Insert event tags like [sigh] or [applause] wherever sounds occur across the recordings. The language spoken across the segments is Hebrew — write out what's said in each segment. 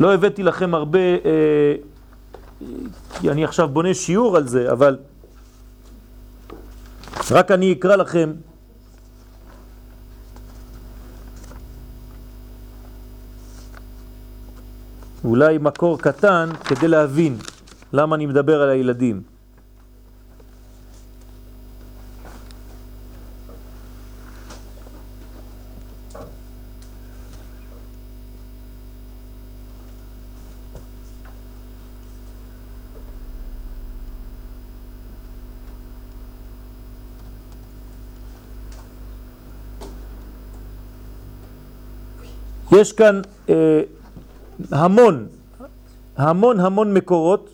לא הבאתי לכם הרבה, אה, כי אני עכשיו בונה שיעור על זה, אבל רק אני אקרא לכם אולי מקור קטן כדי להבין למה אני מדבר על הילדים. יש כאן אה, המון, המון המון מקורות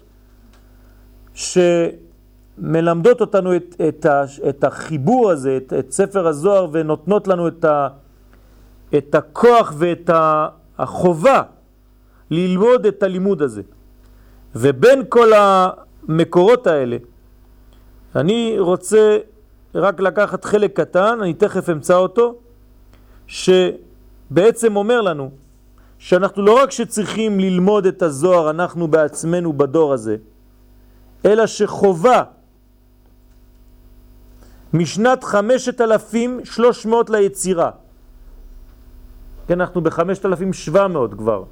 שמלמדות אותנו את, את, ה, את החיבור הזה, את, את ספר הזוהר, ונותנות לנו את, ה, את הכוח ואת החובה ללמוד את הלימוד הזה. ובין כל המקורות האלה, אני רוצה רק לקחת חלק קטן, אני תכף אמצא אותו, שבעצם אומר לנו שאנחנו לא רק שצריכים ללמוד את הזוהר אנחנו בעצמנו בדור הזה, אלא שחובה משנת 5,300 ליצירה. כן, אנחנו ב-5,700 כבר,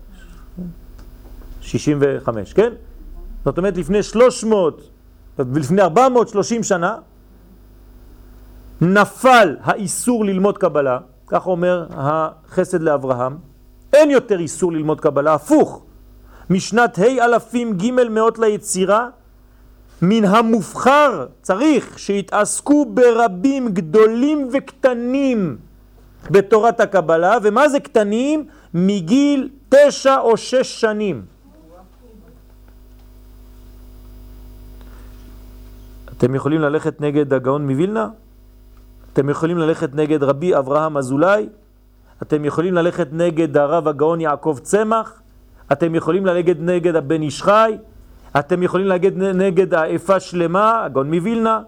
65, כן? זאת אומרת, לפני 300, ולפני 430 שנה, נפל האיסור ללמוד קבלה, כך אומר החסד לאברהם, אין יותר איסור ללמוד קבלה, הפוך. משנת ה' אלפים ג' מאות ליצירה, מן המובחר צריך שיתעסקו ברבים גדולים וקטנים בתורת הקבלה, ומה זה קטנים? מגיל תשע או שש שנים. אתם יכולים ללכת נגד הגאון מווילנה? אתם יכולים ללכת נגד רבי אברהם אזולאי? אתם יכולים ללכת נגד הרב הגאון יעקב צמח, אתם יכולים ללכת נגד הבן איש חי, אתם יכולים ללכת נגד האפה שלמה, הגאון מווילנה,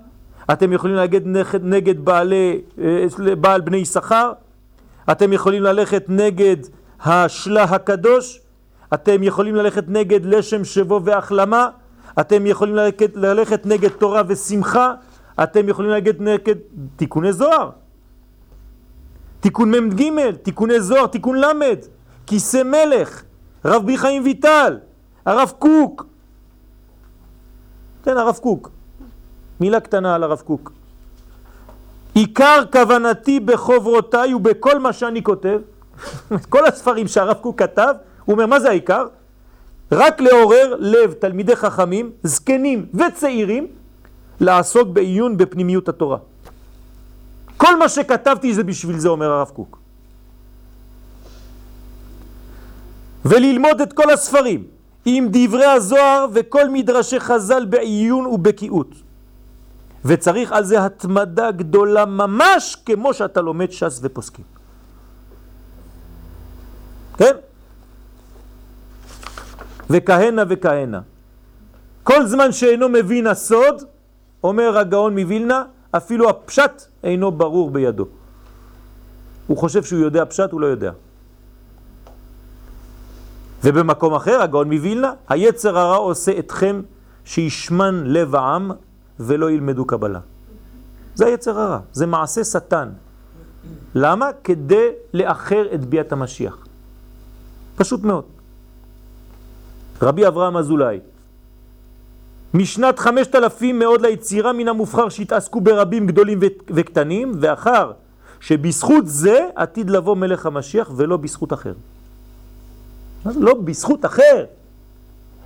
אתם יכולים ללכת נגד בעלי, אה, בעל בני יששכר, אתם יכולים ללכת נגד השלה הקדוש, אתם יכולים ללכת נגד לשם שבו והחלמה, אתם יכולים ללכת, ללכת נגד תורה ושמחה, אתם יכולים ללכת נגד תיקוני זוהר. תיקון מ"ג, תיקוני זוהר, תיקון למד, כיסא מלך, רב בי חיים ויטל, הרב קוק. כן, הרב קוק. מילה קטנה על הרב קוק. עיקר כוונתי בחוברותיי ובכל מה שאני כותב, [laughs] כל הספרים שהרב קוק כתב, הוא אומר, מה זה העיקר? רק לעורר לב תלמידי חכמים, זקנים וצעירים, לעסוק בעיון בפנימיות התורה. כל מה שכתבתי זה בשביל זה, אומר הרב קוק. וללמוד את כל הספרים עם דברי הזוהר וכל מדרשי חז"ל בעיון ובקיאות. וצריך על זה התמדה גדולה ממש כמו שאתה לומד ש"ס ופוסקים. כן? וכהנה וכהנה. כל זמן שאינו מבין הסוד, אומר הגאון מווילנה, אפילו הפשט אינו ברור בידו. הוא חושב שהוא יודע פשט, הוא לא יודע. ובמקום אחר, הגאון מווילנה, היצר הרע עושה אתכם שישמן לב העם ולא ילמדו קבלה. זה היצר הרע, זה מעשה שטן. למה? כדי לאחר את ביאת המשיח. פשוט מאוד. רבי אברהם אזולאי, משנת חמשת אלפים מאוד ליצירה מן המובחר שהתעסקו ברבים גדולים וקטנים, ואחר שבזכות זה עתיד לבוא מלך המשיח ולא בזכות אחר. לא בזכות אחר.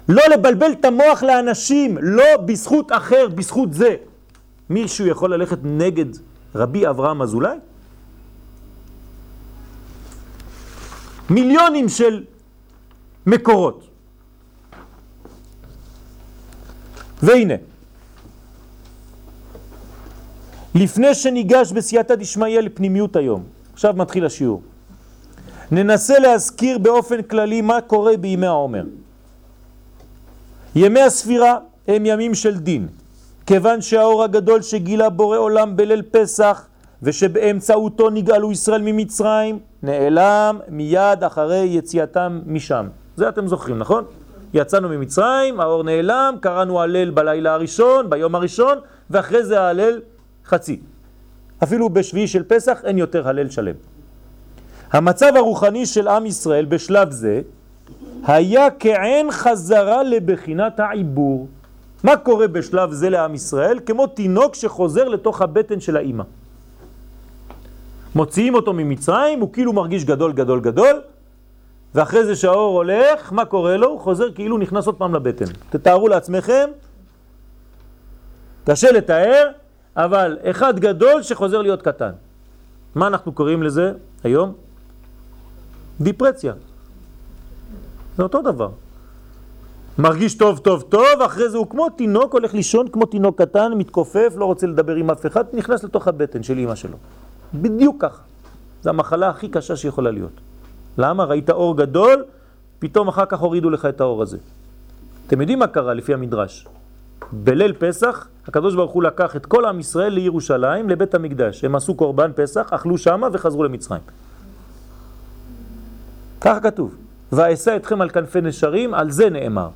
לא לבלבל את המוח לאנשים, לא בזכות אחר, בזכות זה. מישהו יכול ללכת נגד רבי אברהם אזולאי? מיליונים של מקורות. והנה, לפני שניגש בסייעתא דשמיא לפנימיות היום, עכשיו מתחיל השיעור, ננסה להזכיר באופן כללי מה קורה בימי העומר. ימי הספירה הם ימים של דין, כיוון שהאור הגדול שגילה בורא עולם בליל פסח ושבאמצעותו נגאלו ישראל ממצרים, נעלם מיד אחרי יציאתם משם. זה אתם זוכרים, נכון? יצאנו ממצרים, האור נעלם, קראנו הלל בלילה הראשון, ביום הראשון, ואחרי זה ההלל חצי. אפילו בשביעי של פסח אין יותר הלל שלם. המצב הרוחני של עם ישראל בשלב זה היה כעין חזרה לבחינת העיבור. מה קורה בשלב זה לעם ישראל? כמו תינוק שחוזר לתוך הבטן של האימא. מוציאים אותו ממצרים, הוא כאילו מרגיש גדול גדול גדול, ואחרי זה שהאור הולך, מה קורה לו? הוא חוזר כאילו נכנס עוד פעם לבטן. תתארו לעצמכם, קשה לתאר, אבל אחד גדול שחוזר להיות קטן. מה אנחנו קוראים לזה היום? דיפרציה. זה אותו דבר. מרגיש טוב טוב טוב, אחרי זה הוא כמו תינוק, הולך לישון כמו תינוק קטן, מתכופף, לא רוצה לדבר עם אף אחד, נכנס לתוך הבטן של אמא שלו. בדיוק ככה. זו המחלה הכי קשה שיכולה להיות. למה? ראית אור גדול, פתאום אחר כך הורידו לך את האור הזה. אתם יודעים מה קרה לפי המדרש? בליל פסח, הקדוש ברוך הוא לקח את כל עם ישראל לירושלים, לבית המקדש. הם עשו קורבן פסח, אכלו שמה וחזרו למצרים. ככה כתוב. ואעשה אתכם על כנפי נשרים, על זה נאמר.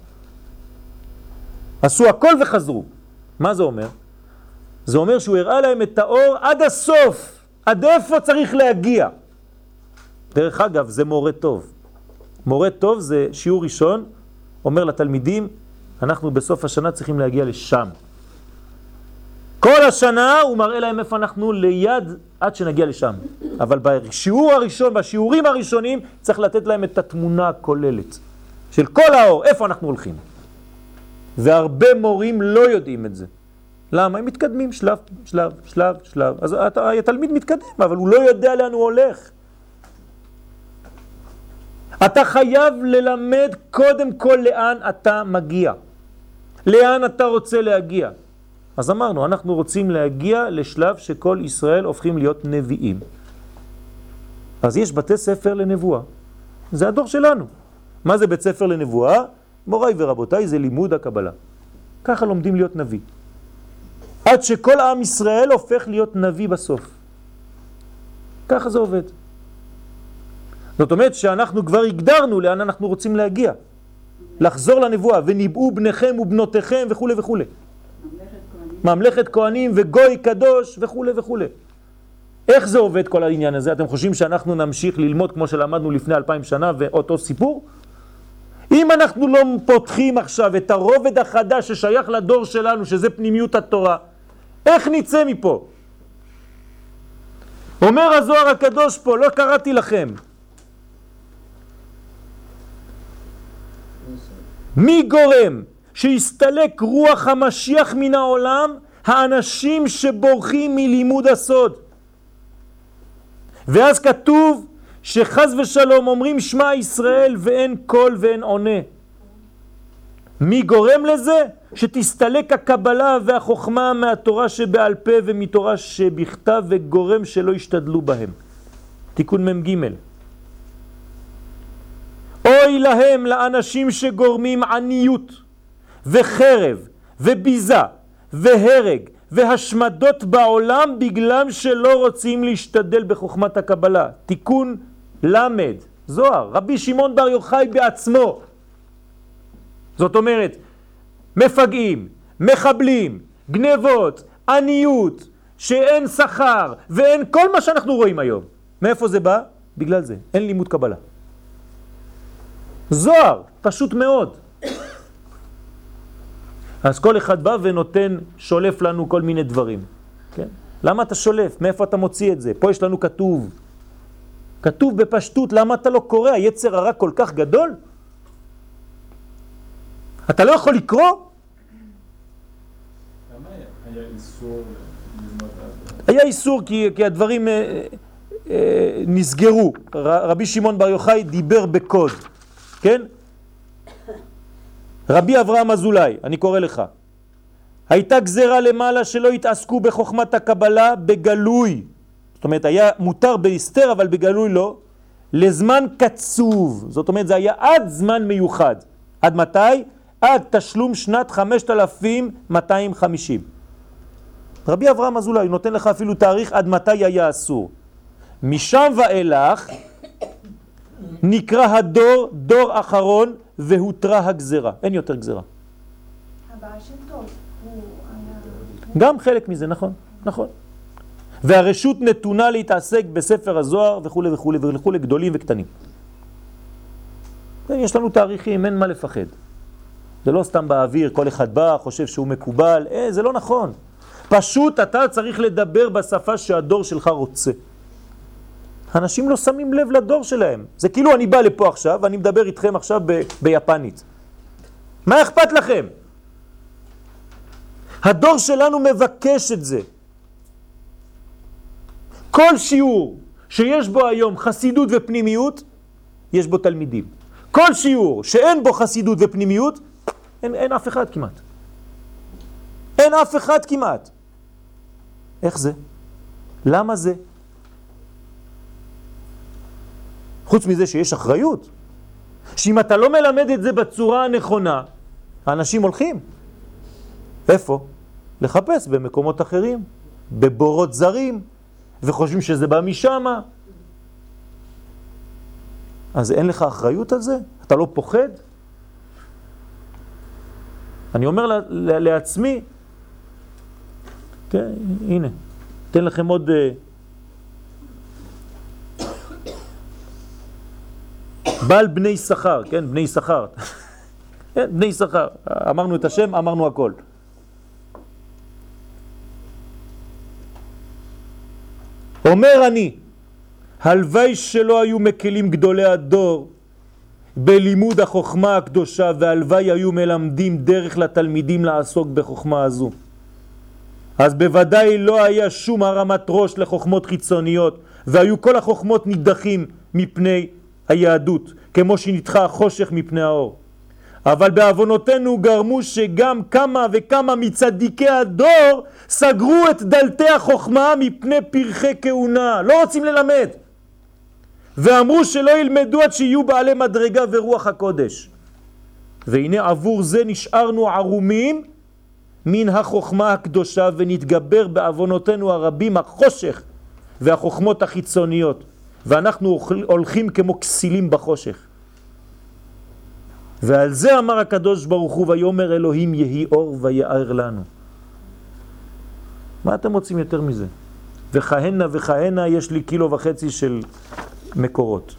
עשו הכל וחזרו. מה זה אומר? זה אומר שהוא הראה להם את האור עד הסוף, עד איפה צריך להגיע. דרך אגב, זה מורה טוב. מורה טוב זה שיעור ראשון, אומר לתלמידים, אנחנו בסוף השנה צריכים להגיע לשם. כל השנה הוא מראה להם איפה אנחנו ליד עד שנגיע לשם. אבל בשיעור הראשון, בשיעורים הראשונים, צריך לתת להם את התמונה הכוללת של כל האור, איפה אנחנו הולכים. והרבה מורים לא יודעים את זה. למה? הם מתקדמים שלב, שלב, שלב, שלב. אז התלמיד מתקדם, אבל הוא לא יודע לאן הוא הולך. אתה חייב ללמד קודם כל לאן אתה מגיע. לאן אתה רוצה להגיע. אז אמרנו, אנחנו רוצים להגיע לשלב שכל ישראל הופכים להיות נביאים. אז יש בתי ספר לנבואה. זה הדור שלנו. מה זה בית ספר לנבואה? מוריי ורבותיי, זה לימוד הקבלה. ככה לומדים להיות נביא. עד שכל עם ישראל הופך להיות נביא בסוף. ככה זה עובד. זאת אומרת שאנחנו כבר הגדרנו לאן אנחנו רוצים להגיע. לחזור לנבואה, וניבאו בניכם ובנותיכם וכו' וכו'. ממלכת כהנים וגוי קדוש וכו' וכו'. איך זה עובד כל העניין הזה? אתם חושבים שאנחנו נמשיך ללמוד כמו שלמדנו לפני אלפיים שנה ואותו סיפור? אם אנחנו לא פותחים עכשיו את הרובד החדש ששייך לדור שלנו, שזה פנימיות התורה, איך נצא מפה? אומר הזוהר הקדוש פה, לא קראתי לכם. מי גורם שיסתלק רוח המשיח מן העולם? האנשים שבורחים מלימוד הסוד. ואז כתוב שחז ושלום אומרים שמע ישראל ואין קול ואין עונה. מי גורם לזה? שתסתלק הקבלה והחוכמה מהתורה שבעל פה ומתורה שבכתב וגורם שלא ישתדלו בהם. תיקון מ"ג אוי להם לאנשים שגורמים עניות וחרב וביזה והרג והשמדות בעולם בגלל שלא רוצים להשתדל בחוכמת הקבלה. תיקון למד, זוהר, רבי שמעון בר יוחאי בעצמו. זאת אומרת, מפגעים, מחבלים, גנבות, עניות, שאין שכר ואין כל מה שאנחנו רואים היום. מאיפה זה בא? בגלל זה, אין לימוד קבלה. זוהר, פשוט מאוד. אז כל אחד בא ונותן, שולף לנו כל מיני דברים. כן? למה אתה שולף? מאיפה אתה מוציא את זה? פה יש לנו כתוב. כתוב בפשטות, למה אתה לא קורא? היצר הרע כל כך גדול? אתה לא יכול לקרוא? היה איסור כי, כי הדברים אה, אה, נסגרו. רבי שמעון בר יוחאי דיבר בקוד, כן? רבי אברהם אזולאי, אני קורא לך, הייתה גזרה למעלה שלא התעסקו בחוכמת הקבלה בגלוי. זאת אומרת, היה מותר בהסתר, אבל בגלוי לא. לזמן קצוב. זאת אומרת, זה היה עד זמן מיוחד. עד מתי? עד תשלום שנת 5250. רבי אברהם אזולאי נותן לך אפילו תאריך עד מתי היה אסור. משם ואילך נקרא הדור דור אחרון והותרה הגזרה. אין יותר גזרה. גם חלק מזה, נכון, נכון. והרשות נתונה להתעסק בספר הזוהר וכו' וכו' וכו', גדולים וקטנים. יש לנו תאריכים, אין מה לפחד. זה לא סתם באוויר, כל אחד בא, חושב שהוא מקובל, אה, זה לא נכון. פשוט אתה צריך לדבר בשפה שהדור שלך רוצה. אנשים לא שמים לב לדור שלהם. זה כאילו אני בא לפה עכשיו, ואני מדבר איתכם עכשיו ב- ביפנית. מה אכפת לכם? הדור שלנו מבקש את זה. כל שיעור שיש בו היום חסידות ופנימיות, יש בו תלמידים. כל שיעור שאין בו חסידות ופנימיות, אין, אין אף אחד כמעט. אין אף אחד כמעט. איך זה? למה זה? חוץ מזה שיש אחריות, שאם אתה לא מלמד את זה בצורה הנכונה, האנשים הולכים. איפה? לחפש במקומות אחרים, בבורות זרים, וחושבים שזה בא משם. אז אין לך אחריות על זה? אתה לא פוחד? אני אומר לעצמי, כן, הנה, אתן לכם עוד... בעל בני שכר, כן, בני שכר. [laughs] כן, בני שכר. אמרנו את השם, אמרנו הכל. אומר אני, הלוואי שלא היו מקלים גדולי הדור בלימוד החוכמה הקדושה והלוואי היו מלמדים דרך לתלמידים לעסוק בחוכמה הזו. אז בוודאי לא היה שום הרמת ראש לחוכמות חיצוניות והיו כל החוכמות נידחים מפני היהדות כמו שנדחה החושך מפני האור. אבל בעוונותינו גרמו שגם כמה וכמה מצדיקי הדור סגרו את דלתי החוכמה מפני פרחי כהונה, לא רוצים ללמד. ואמרו שלא ילמדו עד שיהיו בעלי מדרגה ורוח הקודש. והנה עבור זה נשארנו ערומים מן החוכמה הקדושה ונתגבר בעוונותינו הרבים החושך והחוכמות החיצוניות ואנחנו הולכים כמו כסילים בחושך. ועל זה אמר הקדוש ברוך הוא ויאמר אלוהים יהי אור ויער לנו. מה אתם רוצים יותר מזה? וכהנה וכהנה יש לי קילו וחצי של מקורות.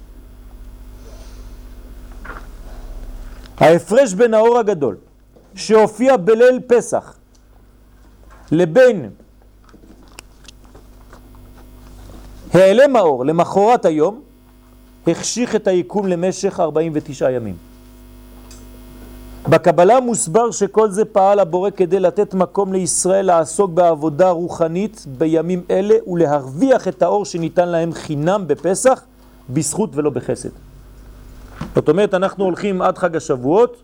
ההפרש בין האור הגדול שהופיע בליל פסח לבין העלם האור למחרת היום החשיך את היקום למשך 49 ימים. בקבלה מוסבר שכל זה פעל הבורא כדי לתת מקום לישראל לעסוק בעבודה רוחנית בימים אלה ולהרוויח את האור שניתן להם חינם בפסח בזכות ולא בחסד. זאת אומרת, אנחנו הולכים עד חג השבועות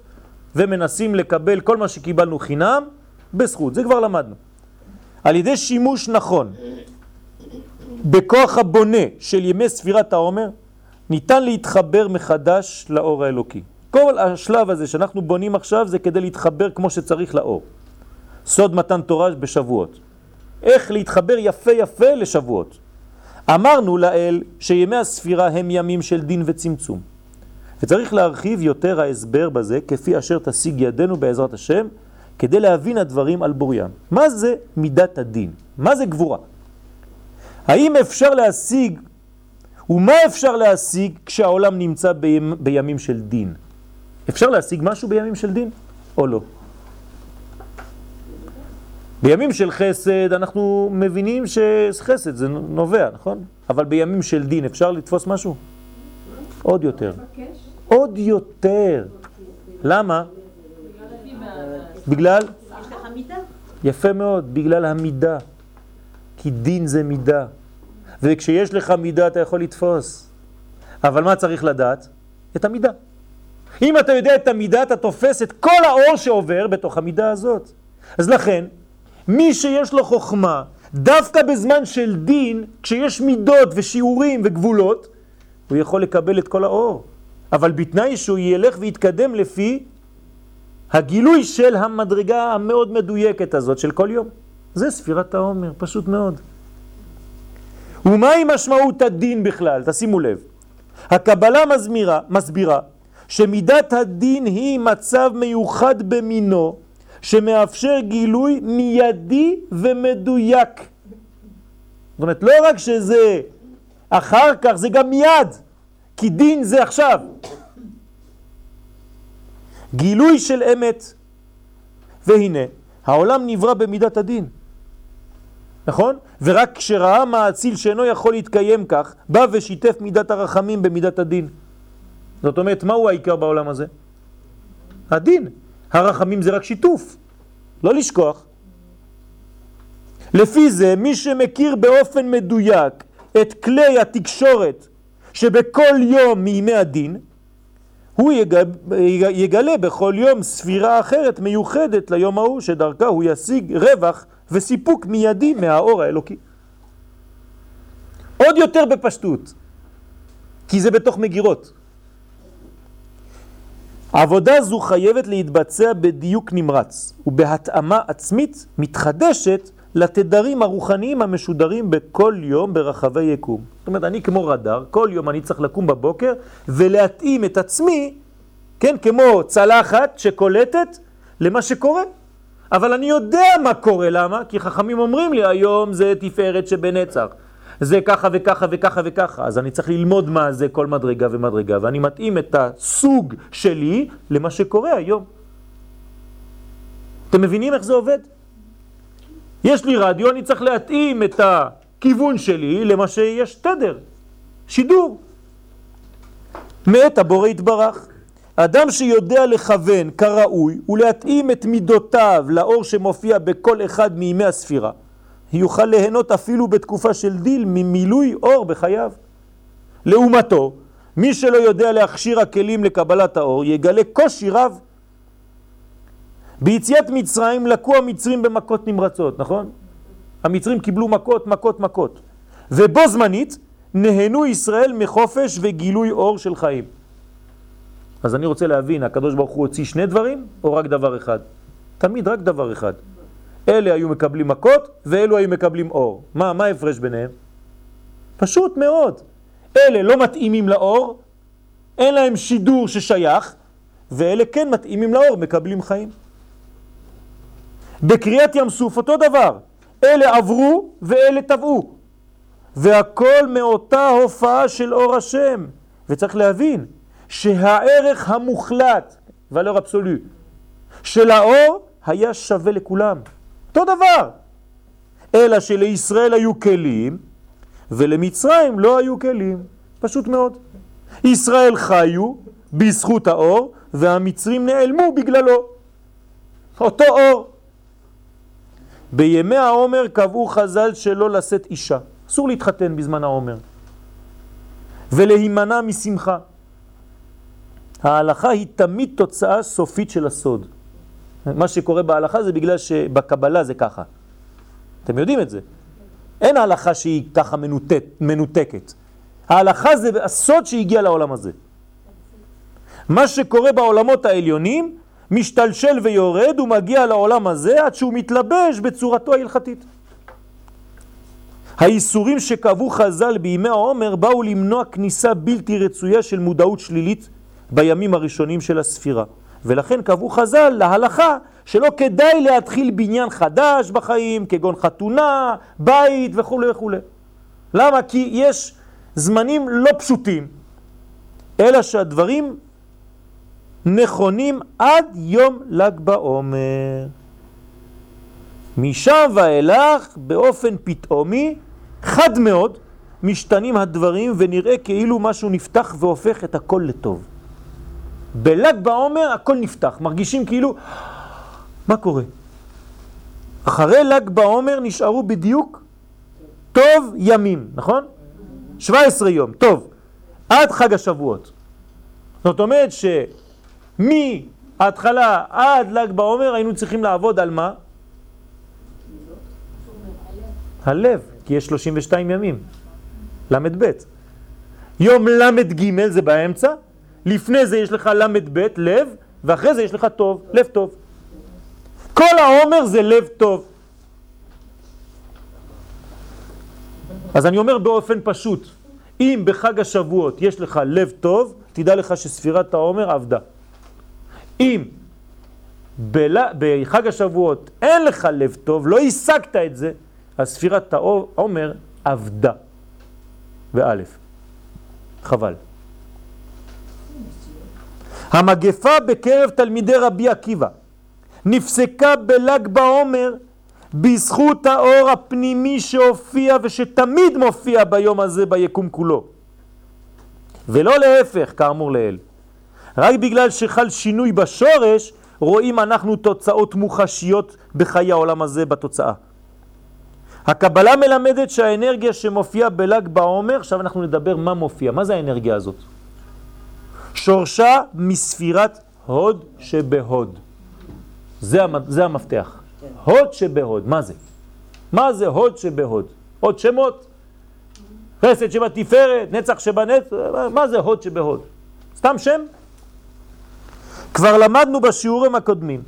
ומנסים לקבל כל מה שקיבלנו חינם בזכות, זה כבר למדנו. על ידי שימוש נכון בכוח הבונה של ימי ספירת העומר, ניתן להתחבר מחדש לאור האלוקי. כל השלב הזה שאנחנו בונים עכשיו זה כדי להתחבר כמו שצריך לאור. סוד מתן תורה בשבועות. איך להתחבר יפה יפה לשבועות. אמרנו לאל שימי הספירה הם ימים של דין וצמצום. וצריך להרחיב יותר ההסבר בזה כפי אשר תשיג ידינו בעזרת השם כדי להבין הדברים על בוריים. מה זה מידת הדין? מה זה גבורה? האם אפשר להשיג ומה אפשר להשיג כשהעולם נמצא בימ, בימים של דין? אפשר להשיג משהו בימים של דין או לא? בימים של חסד אנחנו מבינים שחסד זה נובע, נכון? אבל בימים של דין אפשר לתפוס משהו? עוד יותר. עוד יותר. למה? בגלל? יפה מאוד, בגלל המידה. כי דין זה מידה. וכשיש לך מידה אתה יכול לתפוס. אבל מה צריך לדעת? את המידה. אם אתה יודע את המידה, אתה תופס את כל האור שעובר בתוך המידה הזאת. אז לכן, מי שיש לו חוכמה, דווקא בזמן של דין, כשיש מידות ושיעורים וגבולות, הוא יכול לקבל את כל האור. אבל בתנאי שהוא ילך ויתקדם לפי הגילוי של המדרגה המאוד מדויקת הזאת של כל יום. זה ספירת העומר, פשוט מאוד. ומהי משמעות הדין בכלל? תשימו לב. הקבלה מסבירה, מסבירה שמידת הדין היא מצב מיוחד במינו, שמאפשר גילוי מיידי ומדויק. זאת אומרת, לא רק שזה אחר כך, זה גם מיד, כי דין זה עכשיו. גילוי של אמת. והנה, העולם נברא במידת הדין. נכון? ורק כשראה מעציל שאינו יכול להתקיים כך, בא ושיתף מידת הרחמים במידת הדין. זאת אומרת, מהו העיקר בעולם הזה? הדין. הרחמים זה רק שיתוף, לא לשכוח. לפי זה, מי שמכיר באופן מדויק את כלי התקשורת שבכל יום מימי הדין, הוא יגלה בכל יום ספירה אחרת מיוחדת ליום ההוא, שדרכה הוא ישיג רווח וסיפוק מיידי מהאור האלוקי. עוד יותר בפשטות, כי זה בתוך מגירות. עבודה זו חייבת להתבצע בדיוק נמרץ ובהתאמה עצמית מתחדשת לתדרים הרוחניים המשודרים בכל יום ברחבי יקום. זאת אומרת, אני כמו רדאר, כל יום אני צריך לקום בבוקר ולהתאים את עצמי, כן, כמו צלחת שקולטת למה שקורה. אבל אני יודע מה קורה, למה? כי חכמים אומרים לי, היום זה תפארת שבנצח. זה ככה וככה וככה וככה, אז אני צריך ללמוד מה זה כל מדרגה ומדרגה, ואני מתאים את הסוג שלי למה שקורה היום. אתם מבינים איך זה עובד? יש לי רדיו, אני צריך להתאים את הכיוון שלי למה שיש תדר, שידור. מאת הבורא יתברך. אדם שיודע לכוון כראוי ולהתאים את מידותיו לאור שמופיע בכל אחד מימי הספירה, יוכל ליהנות אפילו בתקופה של דיל ממילוי אור בחייו. לעומתו, מי שלא יודע להכשיר הכלים לקבלת האור יגלה קושי רב ביציאת מצרים לקו המצרים במכות נמרצות, נכון? המצרים קיבלו מכות, מכות, מכות. ובו זמנית נהנו ישראל מחופש וגילוי אור של חיים. אז אני רוצה להבין, הקדוש ברוך הוא הוציא שני דברים או רק דבר אחד? תמיד רק דבר אחד. אלה היו מקבלים מכות ואלו היו מקבלים אור. מה, מה ההפרש ביניהם? פשוט מאוד. אלה לא מתאימים לאור, אין להם שידור ששייך, ואלה כן מתאימים לאור, מקבלים חיים. בקריאת ים סוף אותו דבר, אלה עברו ואלה טבעו, והכל מאותה הופעה של אור השם. וצריך להבין שהערך המוחלט, ולא אבסולו, של האור היה שווה לכולם. אותו דבר. אלא שלישראל היו כלים ולמצרים לא היו כלים. פשוט מאוד. ישראל חיו בזכות האור והמצרים נעלמו בגללו. אותו אור. בימי העומר קבעו חז"ל שלא לשאת אישה. אסור להתחתן בזמן העומר. ולהימנע משמחה. ההלכה היא תמיד תוצאה סופית של הסוד. מה שקורה בהלכה זה בגלל שבקבלה זה ככה. אתם יודעים את זה. אין הלכה שהיא ככה מנותק, מנותקת. ההלכה זה הסוד שהגיע לעולם הזה. מה שקורה בעולמות העליונים משתלשל ויורד ומגיע לעולם הזה עד שהוא מתלבש בצורתו ההלכתית. האיסורים שקבעו חז"ל בימי העומר באו למנוע כניסה בלתי רצויה של מודעות שלילית בימים הראשונים של הספירה. ולכן קבעו חז"ל להלכה שלא כדאי להתחיל בניין חדש בחיים, כגון חתונה, בית וכו' וכו'. למה? כי יש זמנים לא פשוטים, אלא שהדברים נכונים עד יום ל"ג בעומר. משם ואילך, באופן פתאומי, חד מאוד, משתנים הדברים ונראה כאילו משהו נפתח והופך את הכל לטוב. בל"ג בעומר הכל נפתח, מרגישים כאילו, מה קורה? אחרי ל"ג בעומר נשארו בדיוק טוב ימים, נכון? 17 יום, טוב, עד חג השבועות. זאת אומרת שמההתחלה עד ל"ג בעומר היינו צריכים לעבוד על מה? הלב, כי יש 32 ימים, ל"ב. יום ל"ג זה באמצע, לפני זה יש לך ל"ב, לב, ואחרי זה יש לך טוב, לב טוב. כל העומר זה לב טוב. אז אני אומר באופן פשוט, אם בחג השבועות יש לך לב טוב, תדע לך שספירת העומר עבדה. אם בל... בחג השבועות אין לך לב טוב, לא השגת את זה, אז ספירת העומר עבדה. ואלף. חבל. המגפה בקרב תלמידי רבי עקיבא נפסקה בל"ג בעומר בזכות האור הפנימי שהופיע ושתמיד מופיע ביום הזה ביקום כולו. ולא להפך, כאמור לאל. רק בגלל שחל שינוי בשורש, רואים אנחנו תוצאות מוחשיות בחיי העולם הזה בתוצאה. הקבלה מלמדת שהאנרגיה שמופיעה בל"ג בעומר, עכשיו אנחנו נדבר מה מופיע, מה זה האנרגיה הזאת? שורשה מספירת הוד שבהוד. זה, זה המפתח. הוד שבהוד, מה זה? מה זה הוד שבהוד? עוד שמות? חסד שבתפארת, נצח שבנצח, מה זה הוד שבהוד? סתם שם? כבר למדנו בשיעורים הקודמים.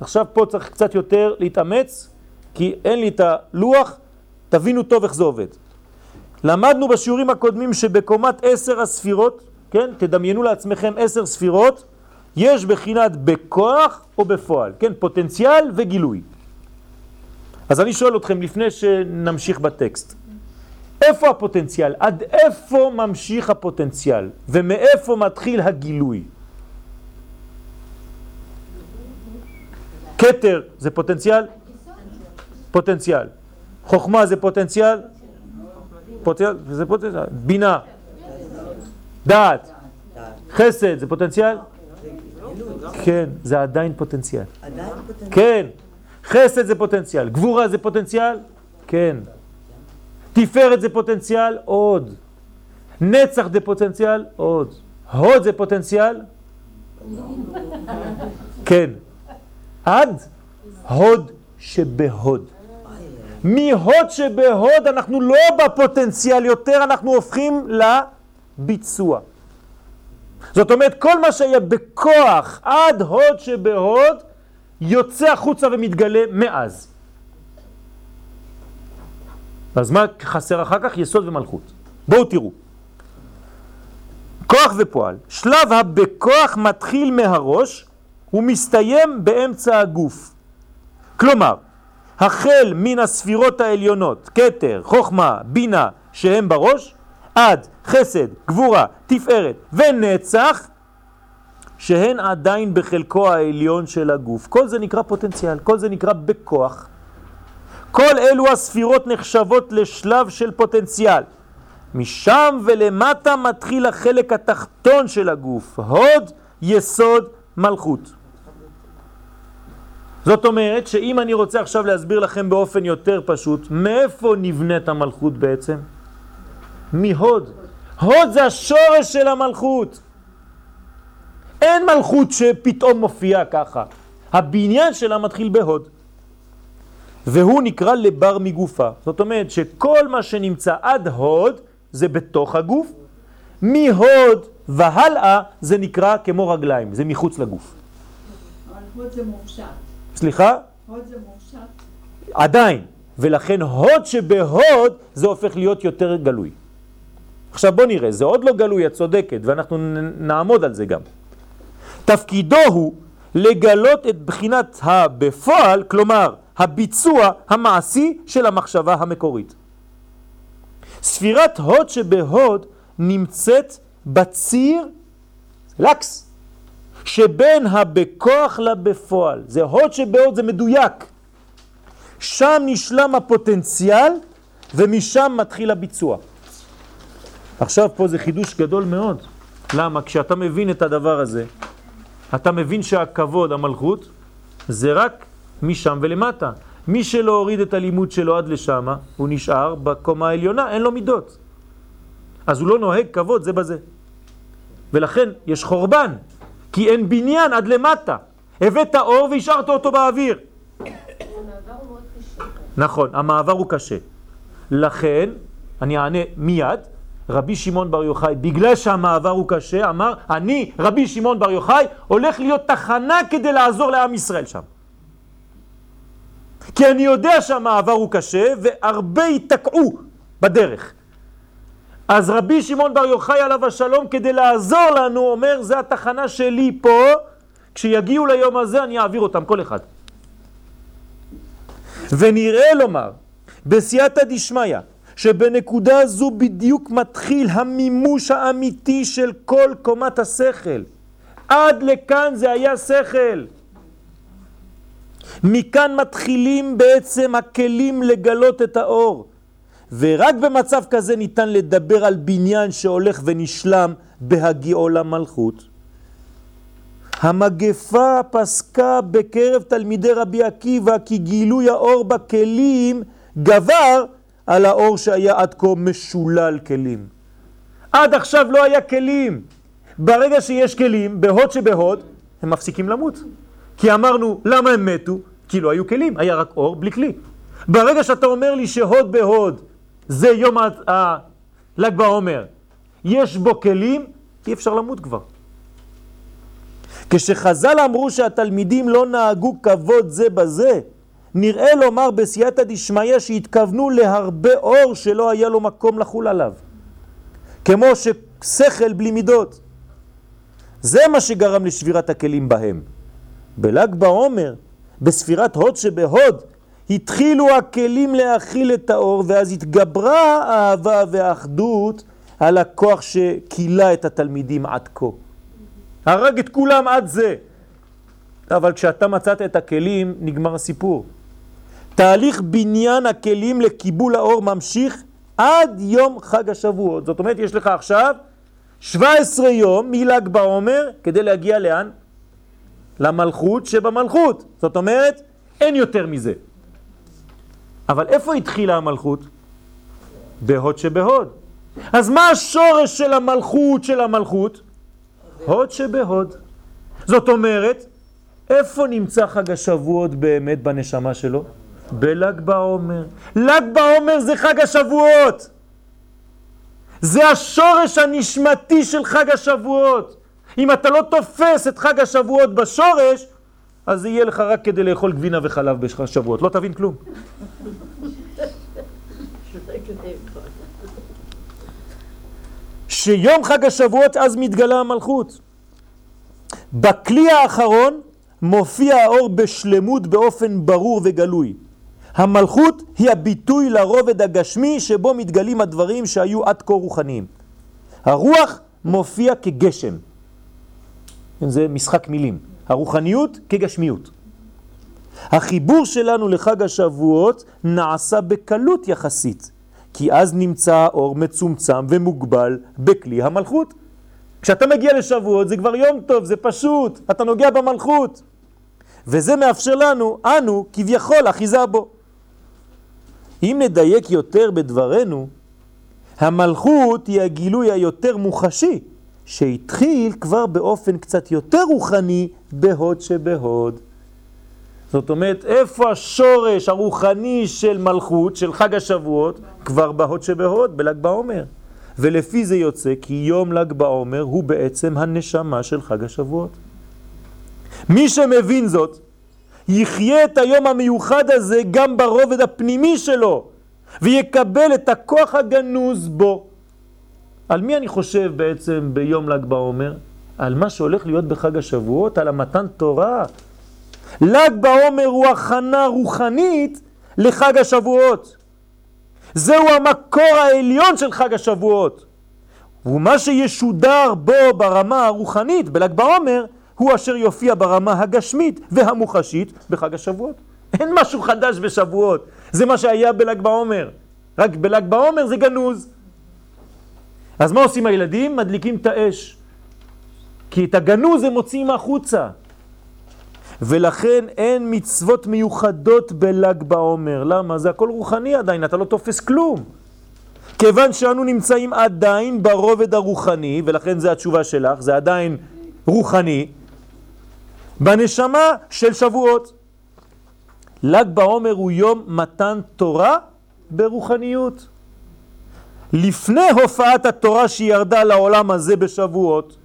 עכשיו פה צריך קצת יותר להתאמץ, כי אין לי את הלוח, תבינו טוב איך זה עובד. למדנו בשיעורים הקודמים שבקומת עשר הספירות, כן, תדמיינו לעצמכם עשר ספירות, יש בחינת בכוח או בפועל, כן, פוטנציאל וגילוי. אז אני שואל אתכם לפני שנמשיך בטקסט, איפה הפוטנציאל? עד איפה ממשיך הפוטנציאל? ומאיפה מתחיל הגילוי? קטר זה פוטנציאל? פוטנציאל. חוכמה זה פוטנציאל? פוטנציאל, זה פוטנציאל. בינה. דעת. חסד זה פוטנציאל? כן, זה עדיין פוטנציאל. כן. חסד זה פוטנציאל. גבורה זה פוטנציאל? כן. תפארת זה פוטנציאל? עוד. נצח זה פוטנציאל? עוד. הוד זה פוטנציאל? כן. עד הוד שבהוד. מהוד שבהוד אנחנו לא בפוטנציאל יותר, אנחנו הופכים לביצוע. זאת אומרת, כל מה שהיה בכוח עד הוד שבהוד, יוצא החוצה ומתגלה מאז. אז מה חסר אחר כך? יסוד ומלכות. בואו תראו. כוח ופועל. שלב הבכוח מתחיל מהראש ומסתיים באמצע הגוף. כלומר, החל מן הספירות העליונות, קטר, חוכמה, בינה, שהם בראש, עד חסד, גבורה, תפארת ונצח, שהן עדיין בחלקו העליון של הגוף. כל זה נקרא פוטנציאל, כל זה נקרא בכוח. כל אלו הספירות נחשבות לשלב של פוטנציאל. משם ולמטה מתחיל החלק התחתון של הגוף, הוד, יסוד, מלכות. זאת אומרת שאם אני רוצה עכשיו להסביר לכם באופן יותר פשוט, מאיפה נבנית המלכות בעצם? מהוד. הוד זה השורש של המלכות. אין מלכות שפתאום מופיעה ככה. הבניין שלה מתחיל בהוד. והוא נקרא לבר מגופה. זאת אומרת שכל מה שנמצא עד הוד זה בתוך הגוף, מהוד והלאה זה נקרא כמו רגליים, זה מחוץ לגוף. הוד זה מופשט. סליחה? הוד זה מופשט. עדיין, ולכן הוד שבהוד זה הופך להיות יותר גלוי. עכשיו בוא נראה, זה עוד לא גלוי, את צודקת, ואנחנו נעמוד על זה גם. תפקידו הוא לגלות את בחינת הבפועל, כלומר הביצוע המעשי של המחשבה המקורית. ספירת הוד שבהוד נמצאת בציר, לקס, שבין הבכוח לבפועל. זה הוד שבהוד, זה מדויק. שם נשלם הפוטנציאל ומשם מתחיל הביצוע. עכשיו פה זה חידוש גדול מאוד. למה? כשאתה מבין את הדבר הזה, אתה מבין שהכבוד, המלכות, זה רק משם ולמטה. מי שלא הוריד את הלימוד שלו עד לשם, הוא נשאר בקומה העליונה, אין לו מידות. אז הוא לא נוהג כבוד זה בזה. ולכן יש חורבן, כי אין בניין עד למטה. הבאת אור והשארת אותו באוויר. נכון, המעבר הוא קשה. לכן, אני אענה מיד, רבי שמעון בר יוחאי, בגלל שהמעבר הוא קשה, אמר, אני, רבי שמעון בר יוחאי, הולך להיות תחנה כדי לעזור לעם ישראל שם. כי אני יודע שהמעבר הוא קשה והרבה ייתקעו בדרך. אז רבי שמעון בר יוחאי עליו השלום כדי לעזור לנו אומר זה התחנה שלי פה כשיגיעו ליום הזה אני אעביר אותם כל אחד ונראה לומר בסייעתא דשמיא שבנקודה זו בדיוק מתחיל המימוש האמיתי של כל קומת השכל. עד לכאן זה היה שכל. מכאן מתחילים בעצם הכלים לגלות את האור. ורק במצב כזה ניתן לדבר על בניין שהולך ונשלם בהגיעו למלכות. המגפה פסקה בקרב תלמידי רבי עקיבא כי גילוי האור בכלים גבר על האור שהיה עד כה משולל כלים. עד עכשיו לא היה כלים. ברגע שיש כלים, בהוד שבהוד, הם מפסיקים למות. כי אמרנו, למה הם מתו? כי לא היו כלים, היה רק אור בלי כלי. ברגע שאתה אומר לי שהוד בהוד זה יום הל"ג בעומר, יש בו כלים, אי אפשר למות כבר. כשחז"ל אמרו שהתלמידים לא נהגו כבוד זה בזה, נראה לומר בסייעתא דשמיא שהתכוונו להרבה אור שלא היה לו מקום לחול עליו. כמו ששכל בלי מידות. זה מה שגרם לשבירת הכלים בהם. בל"ג בעומר, בספירת הוד שבהוד, התחילו הכלים להכיל את האור, ואז התגברה האהבה והאחדות על הכוח שקילה את התלמידים עד כה. הרג את כולם עד זה. אבל כשאתה מצאת את הכלים, נגמר הסיפור. תהליך בניין הכלים לקיבול האור ממשיך עד יום חג השבועות. זאת אומרת, יש לך עכשיו 17 יום מל"ג בעומר כדי להגיע לאן? למלכות שבמלכות. זאת אומרת, אין יותר מזה. אבל איפה התחילה המלכות? בהוד שבהוד. אז מה השורש של המלכות של המלכות? הוד שבהוד. זאת אומרת, איפה נמצא חג השבועות באמת בנשמה שלו? בל"ג בעומר. ל"ג בעומר זה חג השבועות. זה השורש הנשמתי של חג השבועות. אם אתה לא תופס את חג השבועות בשורש, אז זה יהיה לך רק כדי לאכול גבינה וחלב בשבועות. לא תבין כלום. [laughs] שיום חג השבועות אז מתגלה המלכות. בכלי האחרון מופיע האור בשלמות באופן ברור וגלוי. המלכות היא הביטוי לרובד הגשמי שבו מתגלים הדברים שהיו עד כה רוחניים. הרוח מופיע כגשם. זה משחק מילים. הרוחניות כגשמיות. החיבור שלנו לחג השבועות נעשה בקלות יחסית, כי אז נמצא האור מצומצם ומוגבל בכלי המלכות. כשאתה מגיע לשבועות זה כבר יום טוב, זה פשוט, אתה נוגע במלכות. וזה מאפשר לנו, אנו, כביכול, אחיזה בו. אם נדייק יותר בדברנו, המלכות היא הגילוי היותר מוחשי, שהתחיל כבר באופן קצת יותר רוחני בהוד שבהוד. זאת אומרת, איפה השורש הרוחני של מלכות, של חג השבועות? כבר בהוד שבהוד, בל"ג בעומר. ולפי זה יוצא כי יום ל"ג בעומר הוא בעצם הנשמה של חג השבועות. מי שמבין זאת, יחיה את היום המיוחד הזה גם ברובד הפנימי שלו, ויקבל את הכוח הגנוז בו. על מי אני חושב בעצם ביום ל"ג בעומר? על מה שהולך להיות בחג השבועות, על המתן תורה. ל"ג בעומר הוא הכנה רוחנית לחג השבועות. זהו המקור העליון של חג השבועות. ומה שישודר בו ברמה הרוחנית בל"ג בעומר, הוא אשר יופיע ברמה הגשמית והמוחשית בחג השבועות. אין משהו חדש בשבועות, זה מה שהיה בל"ג בעומר. רק בל"ג בעומר זה גנוז. אז מה עושים הילדים? מדליקים את האש. כי את הגנוז הם מוציאים החוצה. ולכן אין מצוות מיוחדות בל"ג בעומר. למה? זה הכל רוחני עדיין, אתה לא תופס כלום. כיוון שאנו נמצאים עדיין ברובד הרוחני, ולכן זה התשובה שלך, זה עדיין רוחני, בנשמה של שבועות. ל"ג בעומר הוא יום מתן תורה ברוחניות. לפני הופעת התורה שירדה לעולם הזה בשבועות.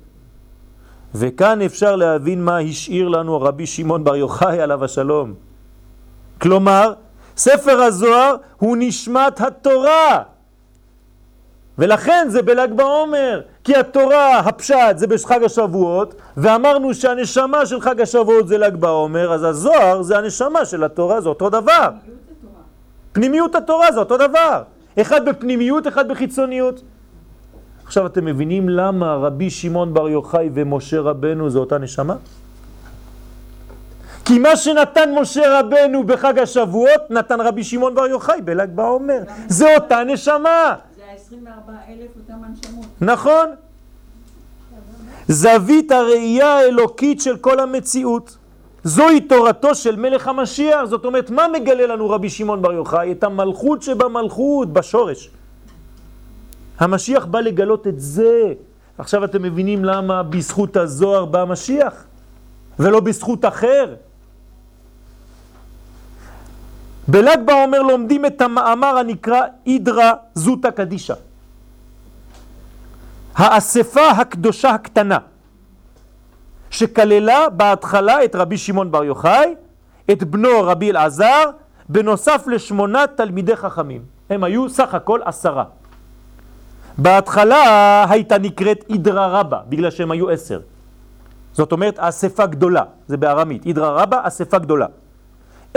וכאן אפשר להבין מה השאיר לנו רבי שמעון בר יוחאי עליו השלום. כלומר, ספר הזוהר הוא נשמת התורה. ולכן זה בל"ג בעומר, כי התורה, הפשט, זה בחג השבועות, ואמרנו שהנשמה של חג השבועות זה ל"ג בעומר, אז הזוהר זה הנשמה של התורה, זה אותו דבר. פנימיות התורה זה אותו דבר. אחד בפנימיות, אחד בחיצוניות. עכשיו אתם מבינים למה רבי שמעון בר יוחאי ומשה רבנו זה אותה נשמה? כי מה שנתן משה רבנו בחג השבועות, נתן רבי שמעון בר יוחאי בל"ג בעומר. זה אותה נשמה. זה ה-24 אלף אותם הנשמות. נכון. זווית הראייה האלוקית של כל המציאות. זוהי תורתו של מלך המשיח. זאת אומרת, מה מגלה לנו רבי שמעון בר יוחאי? את המלכות שבמלכות, בשורש. המשיח בא לגלות את זה. עכשיו אתם מבינים למה בזכות הזוהר בא המשיח, ולא בזכות אחר. בל"ג בעומר לומדים את המאמר הנקרא אידרא זוטה קדישה. האספה הקדושה הקטנה, שכללה בהתחלה את רבי שמעון בר יוחאי, את בנו רבי אלעזר, בנוסף לשמונה תלמידי חכמים. הם היו סך הכל עשרה. בהתחלה הייתה נקראת אידרא רבה, בגלל שהם היו עשר. זאת אומרת, אספה גדולה, זה בארמית, אידרא רבה, אספה גדולה.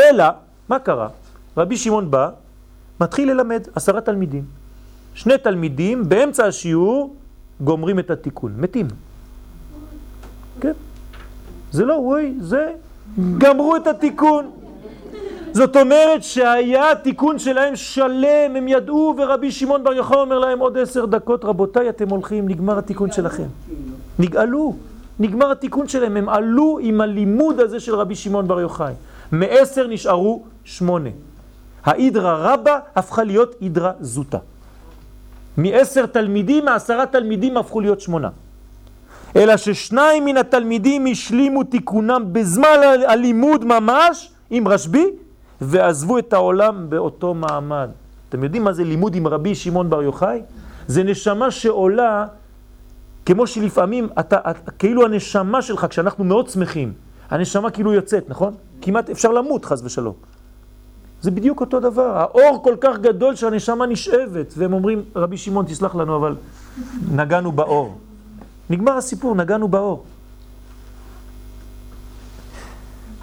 אלא, מה קרה? רבי שמעון בא, מתחיל ללמד עשרה תלמידים. שני תלמידים באמצע השיעור גומרים את התיקון, מתים. כן. זה לא, וואי, זה, גמרו את התיקון. זאת אומרת שהיה תיקון שלהם שלם, הם ידעו, ורבי שמעון בר יוחאי אומר להם עוד עשר דקות, רבותיי, אתם הולכים, נגמר התיקון שלכם. נגאלו, נגמר התיקון שלהם, הם עלו עם הלימוד הזה של רבי שמעון בר יוחאי. מעשר נשארו שמונה. האידרא רבה הפכה להיות אידרא זוטה. מעשר תלמידים, מעשרה תלמידים הפכו להיות שמונה. אלא ששניים מן התלמידים השלימו תיקונם בזמן הלימוד ממש עם רשב"י, ועזבו את העולם באותו מעמד. אתם יודעים מה זה לימוד עם רבי שמעון בר יוחאי? זה נשמה שעולה, כמו שלפעמים, אתה, אתה, כאילו הנשמה שלך, כשאנחנו מאוד שמחים, הנשמה כאילו יוצאת, נכון? כמעט אפשר למות, חס ושלום. זה בדיוק אותו דבר. האור כל כך גדול שהנשמה נשאבת, והם אומרים, רבי שמעון, תסלח לנו, אבל נגענו באור. נגמר הסיפור, נגענו באור.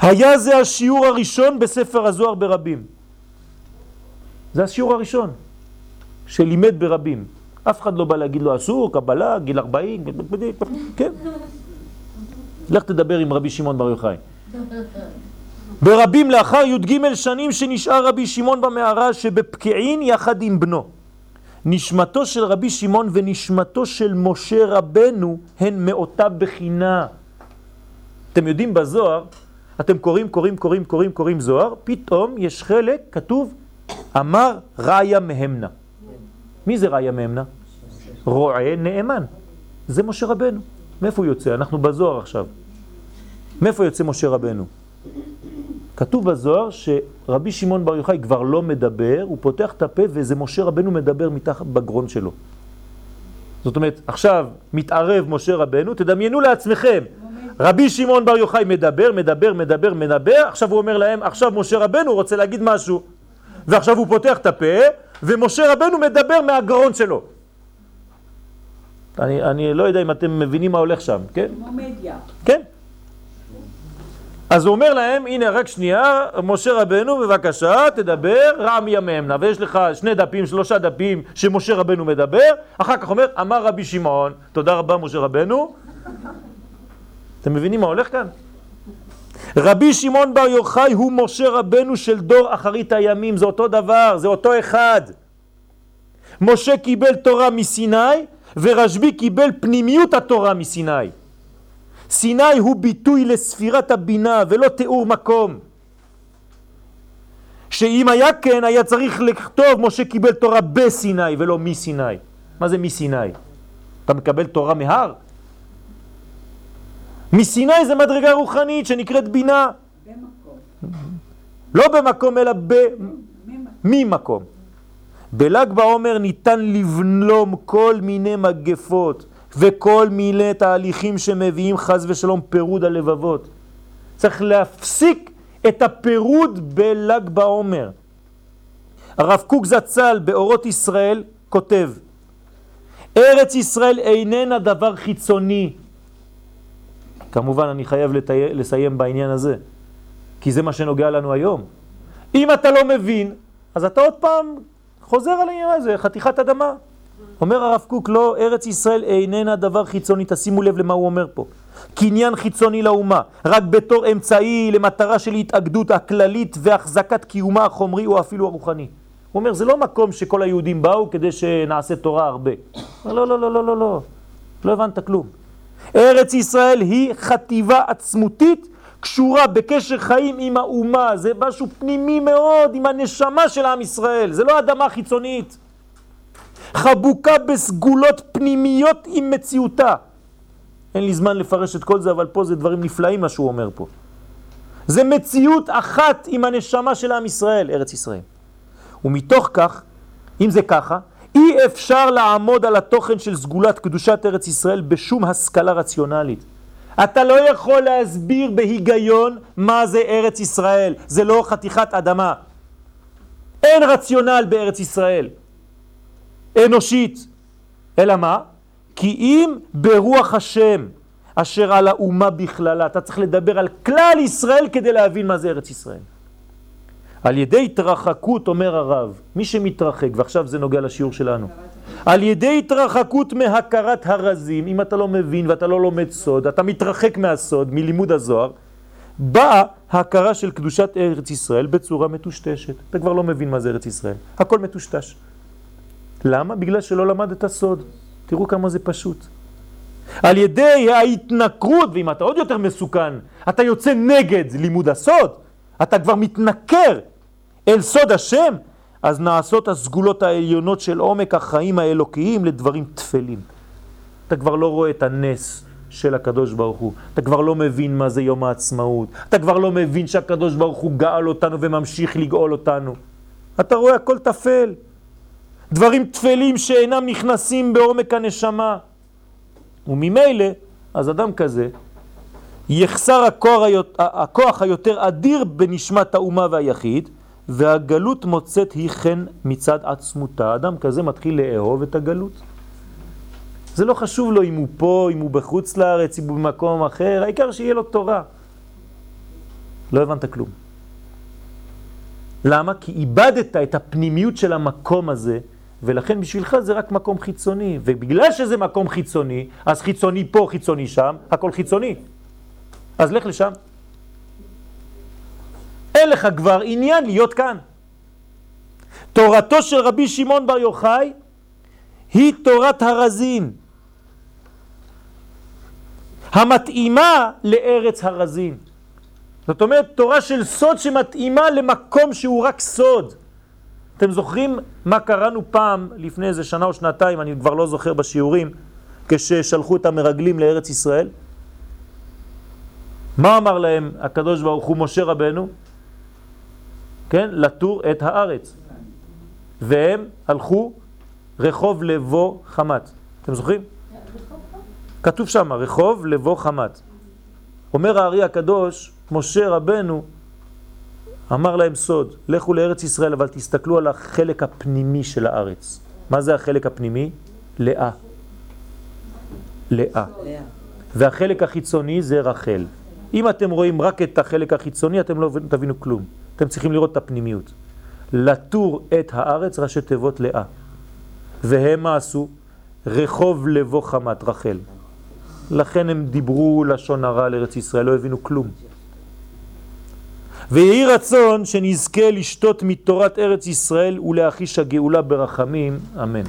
היה זה השיעור הראשון בספר הזוהר ברבים. זה השיעור הראשון שלימד ברבים. אף אחד לא בא להגיד לו אסור, קבלה, גיל 40, כן. לך תדבר עם רבי שמעון בר יוחאי. ברבים לאחר י"ג שנים שנשאר רבי שמעון במערה שבפקיעין יחד עם בנו. נשמתו של רבי שמעון ונשמתו של משה רבנו הן מאותה בחינה. אתם יודעים בזוהר, אתם קוראים, קוראים, קוראים, קוראים, קוראים זוהר, פתאום יש חלק, כתוב, אמר ראיה מהמנה. מי זה ראיה מהמנה? רועה נאמן. זה משה רבנו. מאיפה הוא יוצא? אנחנו בזוהר עכשיו. מאיפה יוצא משה רבנו? כתוב בזוהר שרבי שמעון בר יוחאי כבר לא מדבר, הוא פותח את הפה וזה משה רבנו מדבר מתחת בגרון שלו. זאת אומרת, עכשיו מתערב משה רבנו, תדמיינו לעצמכם, רבי שמעון בר יוחאי מדבר, מדבר, מדבר, מדבר, עכשיו הוא אומר להם, עכשיו משה רבנו רוצה להגיד משהו. ועכשיו הוא פותח את הפה, ומשה רבנו מדבר מהגרון שלו. אני, אני לא יודע אם אתם מבינים מה הולך שם, כן? כמו מדיה. כן. אז הוא אומר להם, הנה רק שנייה, משה רבנו בבקשה תדבר רם יממנה ויש לך שני דפים, שלושה דפים שמשה רבנו מדבר אחר כך אומר, אמר רבי שמעון, תודה רבה משה רבנו אתם מבינים מה הולך כאן? רבי שמעון בר יוחאי הוא משה רבנו של דור אחרית הימים, זה אותו דבר, זה אותו אחד. משה קיבל תורה מסיני ורשב"י קיבל פנימיות התורה מסיני. סיני הוא ביטוי לספירת הבינה ולא תיאור מקום. שאם היה כן, היה צריך לכתוב משה קיבל תורה בסיני ולא מסיני. מה זה מסיני? אתה מקבל תורה מהר? מסיני זה מדרגה רוחנית שנקראת בינה. במקום. לא במקום אלא ממקום. בל"ג בעומר ניתן לבלום כל מיני מגפות וכל מיני תהליכים שמביאים חז ושלום פירוד הלבבות. צריך להפסיק את הפירוד בל"ג בעומר. הרב קוק זצ"ל באורות ישראל כותב ארץ ישראל איננה דבר חיצוני. כמובן, אני חייב לתי... לסיים בעניין הזה, כי זה מה שנוגע לנו היום. אם אתה לא מבין, אז אתה עוד פעם חוזר על העניין הזה, חתיכת אדמה. אומר הרב קוק, לא, ארץ ישראל איננה דבר חיצוני, תשימו לב למה הוא אומר פה. קניין חיצוני לאומה, רק בתור אמצעי למטרה של התאגדות הכללית והחזקת קיומה החומרי או אפילו הרוחני. הוא אומר, זה לא מקום שכל היהודים באו כדי שנעשה תורה הרבה. לא, לא, לא, לא, לא, לא, לא הבנת כלום. ארץ ישראל היא חטיבה עצמותית קשורה בקשר חיים עם האומה, זה משהו פנימי מאוד עם הנשמה של עם ישראל, זה לא אדמה חיצונית. חבוקה בסגולות פנימיות עם מציאותה. אין לי זמן לפרש את כל זה, אבל פה זה דברים נפלאים מה שהוא אומר פה. זה מציאות אחת עם הנשמה של עם ישראל, ארץ ישראל. ומתוך כך, אם זה ככה, אי אפשר לעמוד על התוכן של סגולת קדושת ארץ ישראל בשום השכלה רציונלית. אתה לא יכול להסביר בהיגיון מה זה ארץ ישראל. זה לא חתיכת אדמה. אין רציונל בארץ ישראל. אנושית. אלא מה? כי אם ברוח השם אשר על האומה בכללה, אתה צריך לדבר על כלל ישראל כדי להבין מה זה ארץ ישראל. על ידי התרחקות, אומר הרב, מי שמתרחק, ועכשיו זה נוגע לשיעור שלנו, על ידי התרחקות מהכרת הרזים, אם אתה לא מבין ואתה לא לומד סוד, אתה מתרחק מהסוד, מלימוד הזוהר, באה ההכרה של קדושת ארץ ישראל בצורה מטושטשת. אתה כבר לא מבין מה זה ארץ ישראל, הכל מטושטש. למה? בגלל שלא למד את הסוד. תראו כמה זה פשוט. על ידי ההתנכרות, ואם אתה עוד יותר מסוכן, אתה יוצא נגד לימוד הסוד, אתה כבר מתנכר אל סוד השם, אז נעשות הסגולות העליונות של עומק החיים האלוקיים לדברים תפלים. אתה כבר לא רואה את הנס של הקדוש ברוך הוא, אתה כבר לא מבין מה זה יום העצמאות, אתה כבר לא מבין שהקדוש ברוך הוא גאל אותנו וממשיך לגאול אותנו. אתה רואה הכל תפל. דברים תפלים שאינם נכנסים בעומק הנשמה. וממילא, אז אדם כזה, יחסר הכוח, הכוח היותר אדיר בנשמת האומה והיחיד, והגלות מוצאת היא חן מצד עצמותה. אדם כזה מתחיל לאהוב את הגלות. זה לא חשוב לו אם הוא פה, אם הוא בחוץ לארץ, אם הוא במקום אחר, העיקר שיהיה לו תורה. לא הבנת כלום. למה? כי איבדת את הפנימיות של המקום הזה, ולכן בשבילך זה רק מקום חיצוני. ובגלל שזה מקום חיצוני, אז חיצוני פה, חיצוני שם, הכל חיצוני. אז לך לשם. אין לך כבר עניין להיות כאן. תורתו של רבי שמעון בר יוחאי היא תורת הרזין, המתאימה לארץ הרזין. זאת אומרת, תורה של סוד שמתאימה למקום שהוא רק סוד. אתם זוכרים מה קראנו פעם, לפני איזה שנה או שנתיים, אני כבר לא זוכר בשיעורים, כששלחו את המרגלים לארץ ישראל? מה אמר להם הקדוש ברוך הוא, משה רבנו? כן, לטור את הארץ. והם הלכו רחוב לבו חמת. אתם זוכרים? כתוב שם, רחוב לבו חמת. אומר הארי הקדוש, משה רבנו אמר להם סוד, לכו לארץ ישראל, אבל תסתכלו על החלק הפנימי של הארץ. מה זה החלק הפנימי? לאה. לאה. והחלק החיצוני זה רחל. אם אתם רואים רק את החלק החיצוני, אתם לא תבינו כלום. אתם צריכים לראות את הפנימיות. לטור את הארץ ראשי תיבות לאה. והם מה עשו? רחוב לבו חמת, רחל. לכן הם דיברו לשון הרע לארץ ישראל, לא הבינו כלום. ויהי רצון שנזכה לשתות מתורת ארץ ישראל ולהחיש הגאולה ברחמים, אמן.